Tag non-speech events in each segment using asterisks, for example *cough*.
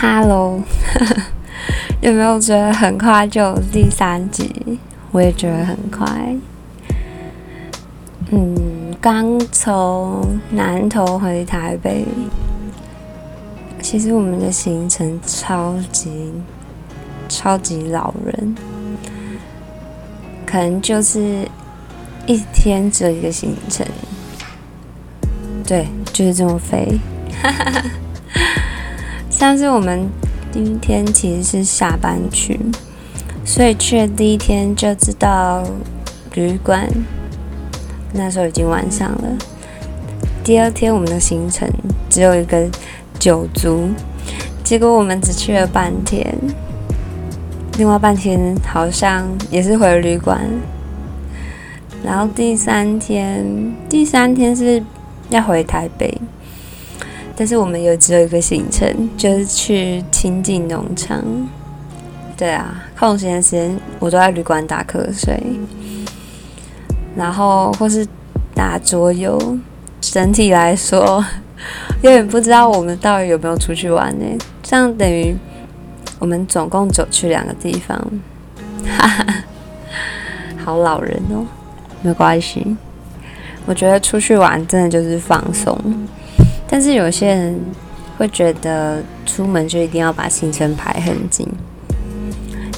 Hello，*laughs* 有没有觉得很快就第三集？我也觉得很快。嗯，刚从南投回台北，其实我们的行程超级超级老人，可能就是一天只有一个行程，对，就是这么飞。哈哈哈像是我们第一天其实是下班去，所以去的第一天就知道旅馆，那时候已经晚上了。第二天我们的行程只有一个酒足，结果我们只去了半天，另外半天好像也是回旅馆。然后第三天，第三天是要回台北。但是我们有只有一个行程，就是去亲近农场。对啊，空闲时间我都在旅馆打瞌睡，然后或是打桌游。整体来说，有点不知道我们到底有没有出去玩呢？这样等于我们总共走去两个地方，哈哈，好老人哦，没关系。我觉得出去玩真的就是放松。但是有些人会觉得出门就一定要把行程排很紧，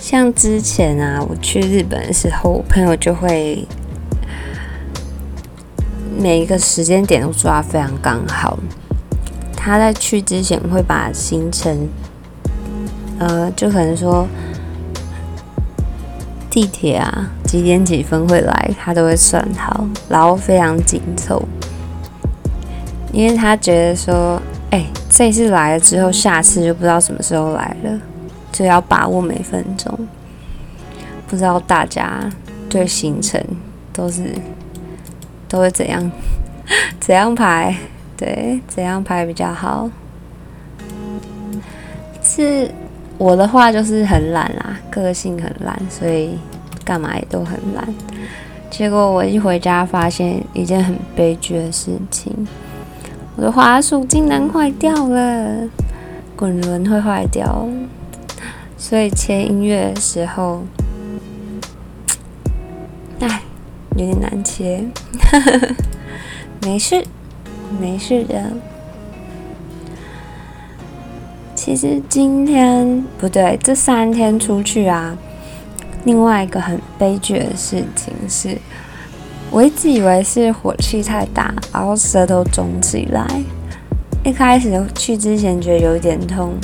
像之前啊，我去日本的时候，我朋友就会每一个时间点都抓非常刚好。他在去之前会把行程，呃，就可能说地铁啊几点几分会来，他都会算好，然后非常紧凑。因为他觉得说，哎，这次来了之后，下次就不知道什么时候来了，就要把握每分钟。不知道大家对行程都是都会怎样 *laughs* 怎样排？对，怎样排比较好？是我的话就是很懒啦，个性很懒，所以干嘛也都很懒。结果我一回家发现一件很悲剧的事情。我的滑鼠竟然坏掉了，滚轮会坏掉，所以切音乐的时候，哎，有点难切。*laughs* 没事，没事的。其实今天不对，这三天出去啊，另外一个很悲剧的事情是。我一直以为是火气太大，然后舌头肿起来。一开始去之前觉得有点痛，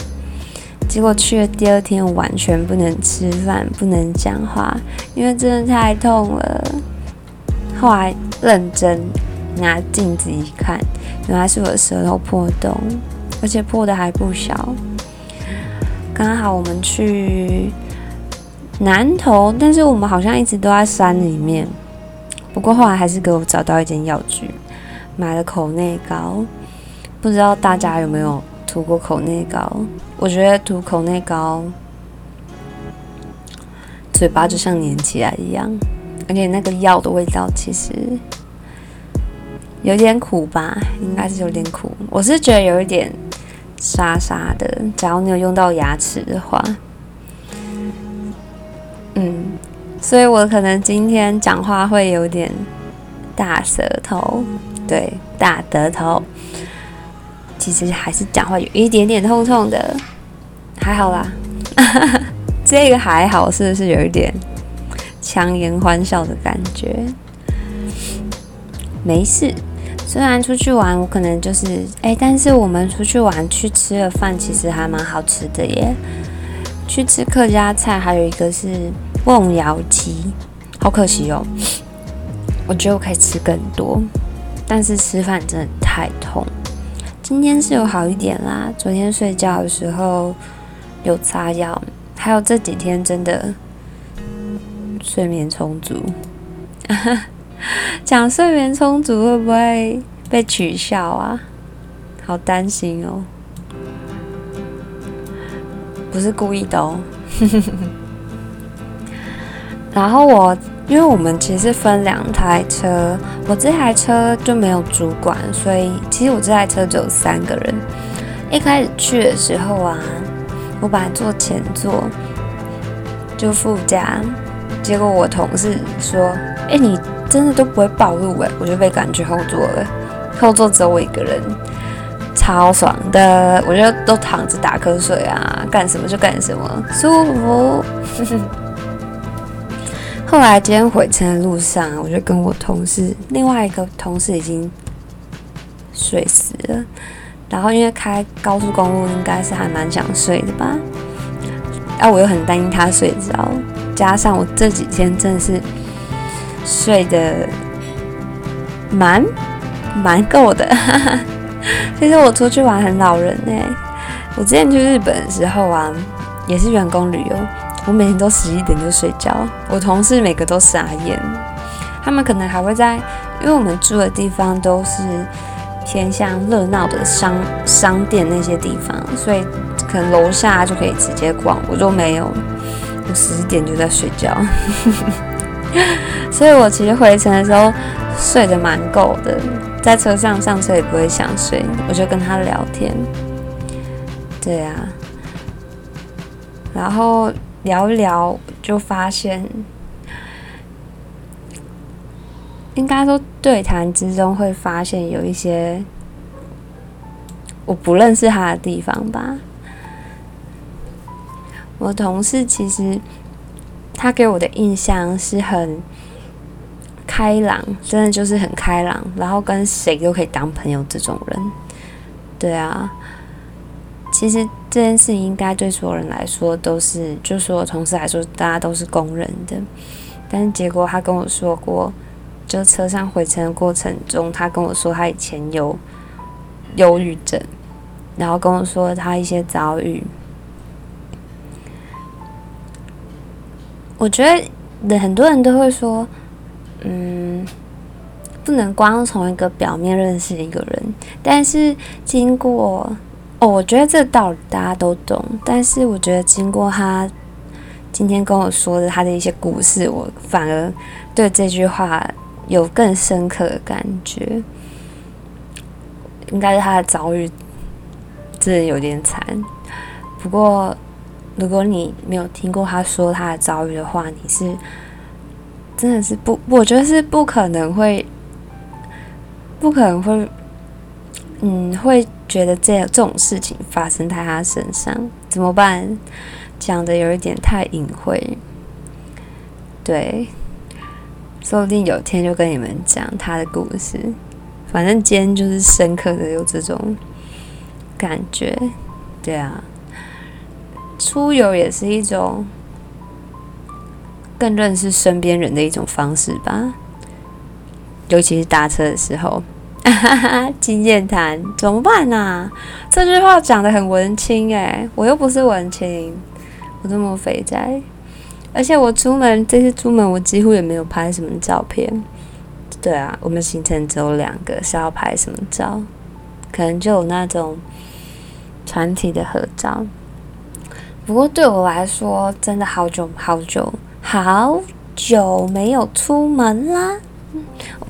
结果去了第二天完全不能吃饭，不能讲话，因为真的太痛了。后来认真拿镜子一看，原来是我的舌头破洞，而且破的还不小。刚好我们去南头，但是我们好像一直都在山里面。不过后来还是给我找到一间药局，买了口内膏。不知道大家有没有涂过口内膏？我觉得涂口内膏，嘴巴就像粘起来一样，而且那个药的味道其实有点苦吧，应该是有点苦。我是觉得有一点沙沙的，假如你有用到牙齿的话，所以我可能今天讲话会有点大舌头，对，大舌头。其实还是讲话有一点点痛痛的，还好啦。*laughs* 这个还好，是不是有一点强颜欢笑的感觉？没事，虽然出去玩，我可能就是哎，但是我们出去玩去吃的饭其实还蛮好吃的耶。去吃客家菜，还有一个是。瓮窑鸡，好可惜哦！我觉得我可以吃更多，但是吃饭真的太痛。今天是有好一点啦，昨天睡觉的时候有擦药，还有这几天真的睡眠充足。*laughs* 讲睡眠充足会不会被取笑啊？好担心哦，不是故意的哦。然后我，因为我们其实分两台车，我这台车就没有主管，所以其实我这台车只有三个人。一开始去的时候啊，我本来坐前座，就副驾，结果我同事说：“哎，你真的都不会暴露哎！”我就被赶去后座了，后座只有我一个人，超爽的，我就都躺着打瞌睡啊，干什么就干什么，舒服。后来今天回程的路上，我就跟我同事，另外一个同事已经睡死了。然后因为开高速公路，应该是还蛮想睡的吧。啊，我又很担心他睡着，加上我这几天真的是睡得蛮蛮够的。*laughs* 其实我出去玩很老人哎，我之前去日本的时候啊，也是员工旅游。我每天都十一点就睡觉，我同事每个都傻眼，他们可能还会在，因为我们住的地方都是偏向热闹的商商店那些地方，所以可能楼下就可以直接逛，我就没有，我十一点就在睡觉，*laughs* 所以我其实回程的时候睡得蛮够的，在车上上车也不会想睡，我就跟他聊天，对啊，然后。聊一聊，就发现，应该说对谈之中会发现有一些我不认识他的地方吧。我同事其实他给我的印象是很开朗，真的就是很开朗，然后跟谁都可以当朋友这种人。对啊。其实这件事应该对所有人来说都是，就所有同事来说，大家都是公认的。但是结果他跟我说过，就车上回程的过程中，他跟我说他以前有忧郁症，然后跟我说他一些遭遇。我觉得很多人都会说，嗯，不能光从一个表面认识一个人，但是经过。哦，我觉得这道理大家都懂，但是我觉得经过他今天跟我说的他的一些故事，我反而对这句话有更深刻的感觉。应该是他的遭遇真的有点惨，不过如果你没有听过他说他的遭遇的话，你是真的是不，我觉得是不可能会，不可能会，嗯，会。觉得这这种事情发生在他身上怎么办？讲的有一点太隐晦，对，说不定有天就跟你们讲他的故事。反正今天就是深刻的有这种感觉，对啊，出游也是一种更认识身边人的一种方式吧，尤其是搭车的时候。经验谈怎么办呢？这句话讲的很文青诶，我又不是文青，我这么肥宅，而且我出门这次出门我几乎也没有拍什么照片。对啊，我们行程只有两个，是要拍什么照？可能就有那种团体的合照。不过对我来说，真的好久好久好久没有出门啦。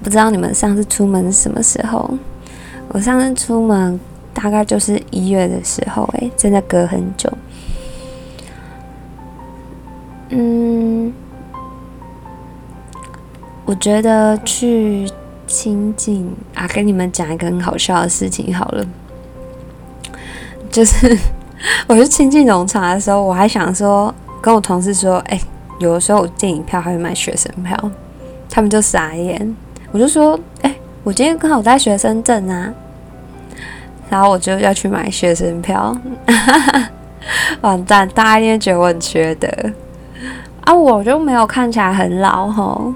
不知道你们上次出门是什么时候？我上次出门大概就是一月的时候，诶，真的隔很久。嗯，我觉得去亲近啊，跟你们讲一个很好笑的事情好了，就是 *laughs* 我去亲近农场的时候，我还想说跟我同事说，哎，有的时候我电影票还会买学生票。他们就傻眼，我就说：“哎，我今天刚好带学生证啊，然后我就要去买学生票。*laughs* ”完蛋，大家一定觉得我很缺德啊！我就没有看起来很老吼，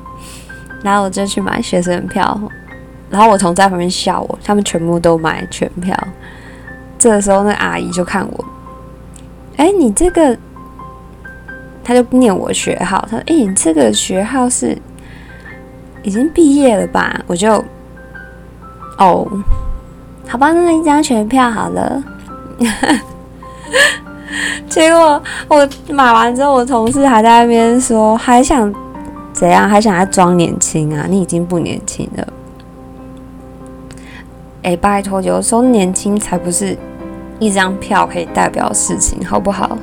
然后我就去买学生票，然后我同在旁边笑我，他们全部都买全票。这个时候，那阿姨就看我：“哎，你这个……”他就念我学号，他说：“哎，你这个学号是？”已经毕业了吧？我就哦，好吧，那一张全票好了。*laughs* 结果我买完之后，我同事还在那边说，还想怎样？还想要装年轻啊？你已经不年轻了。哎，拜托，有时候年轻才不是一张票可以代表事情，好不好？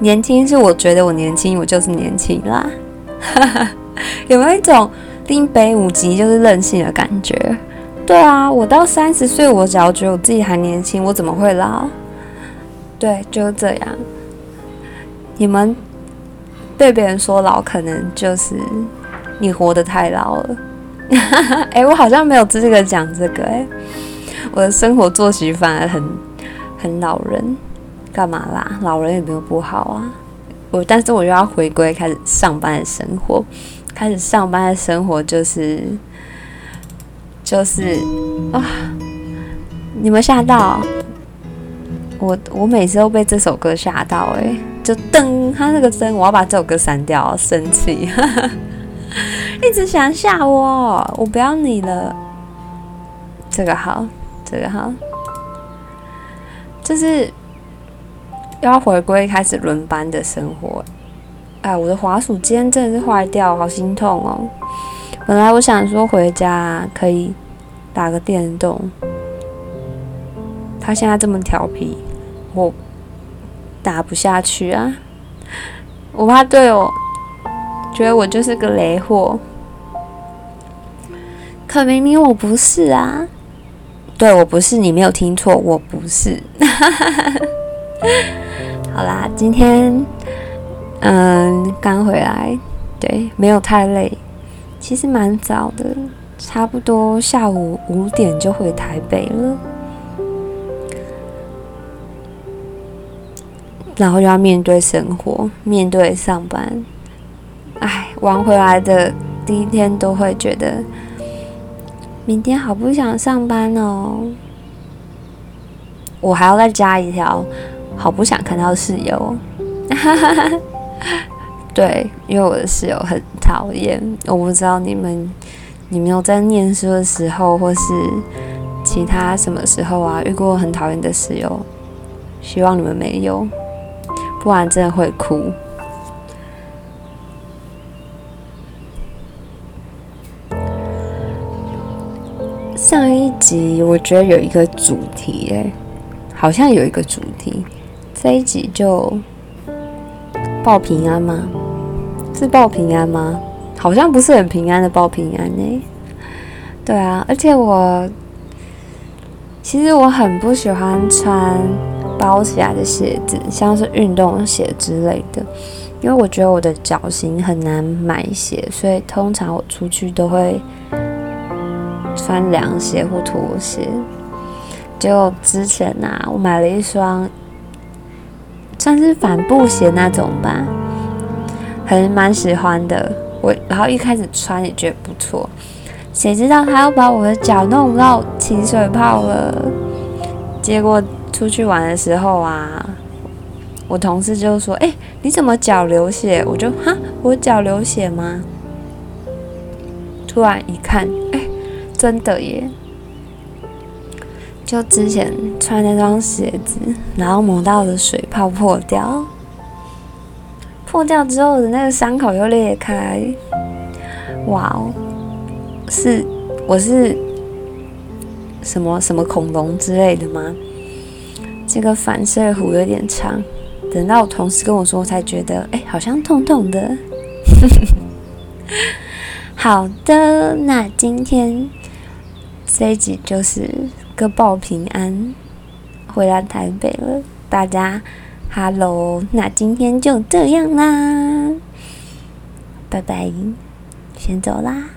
年轻是我觉得我年轻，我就是年轻啦。*laughs* 有没有一种拎北五级就是任性的感觉？对啊，我到三十岁，我只要觉得我自己还年轻，我怎么会老？对，就是这样。你们被别人说老，可能就是你活得太老了。*laughs* 哎，我好像没有资格讲这个哎。我的生活作息反而很很老人，干嘛啦？老人也没有不好啊。我但是我又要回归开始上班的生活，开始上班的生活就是就是啊，你们吓到我？我每次都被这首歌吓到哎，就噔，他那个声，我要把这首歌删掉，生气，*laughs* 一直想吓我，我不要你了，这个好。这个好，就是要回归开始轮班的生活。哎，我的滑鼠今天真的是坏掉，好心痛哦。本来我想说回家可以打个电动，他现在这么调皮，我打不下去啊。我怕队友觉得我就是个雷货，可明明我不是啊。对我不是，你没有听错，我不是。*laughs* 好啦，今天嗯刚回来，对，没有太累，其实蛮早的，差不多下午五点就回台北了，然后就要面对生活，面对上班。哎，玩回来的第一天都会觉得。明天好不想上班哦，我还要再加一条，好不想看到室友。哈哈哈 *laughs* 对，因为我的室友很讨厌，我不知道你们，你们有在念书的时候，或是其他什么时候啊，遇过很讨厌的室友？希望你们没有，不然真的会哭。上一集我觉得有一个主题，哎，好像有一个主题。这一集就报平安吗？是报平安吗？好像不是很平安的报平安呢。对啊，而且我其实我很不喜欢穿包起来的鞋子，像是运动鞋之类的，因为我觉得我的脚型很难买鞋，所以通常我出去都会。穿凉鞋或拖鞋，就之前啊，我买了一双，算是帆布鞋那种吧，很蛮喜欢的。我然后一开始穿也觉得不错，谁知道他要把我的脚弄到起水泡了。结果出去玩的时候啊，我同事就说：“哎，你怎么脚流血？”我就哈，我脚流血吗？突然一看，哎。真的耶！就之前穿那双鞋子，然后磨到的水泡破掉，破掉之后的那个伤口又裂开。哇哦，是我是什么什么恐龙之类的吗？这个反射弧有点长，等到我同事跟我说，我才觉得哎，好像痛痛的。*laughs* 好的，那今天。这一集就是个报平安，回来台北了，大家哈喽那今天就这样啦，拜拜，先走啦。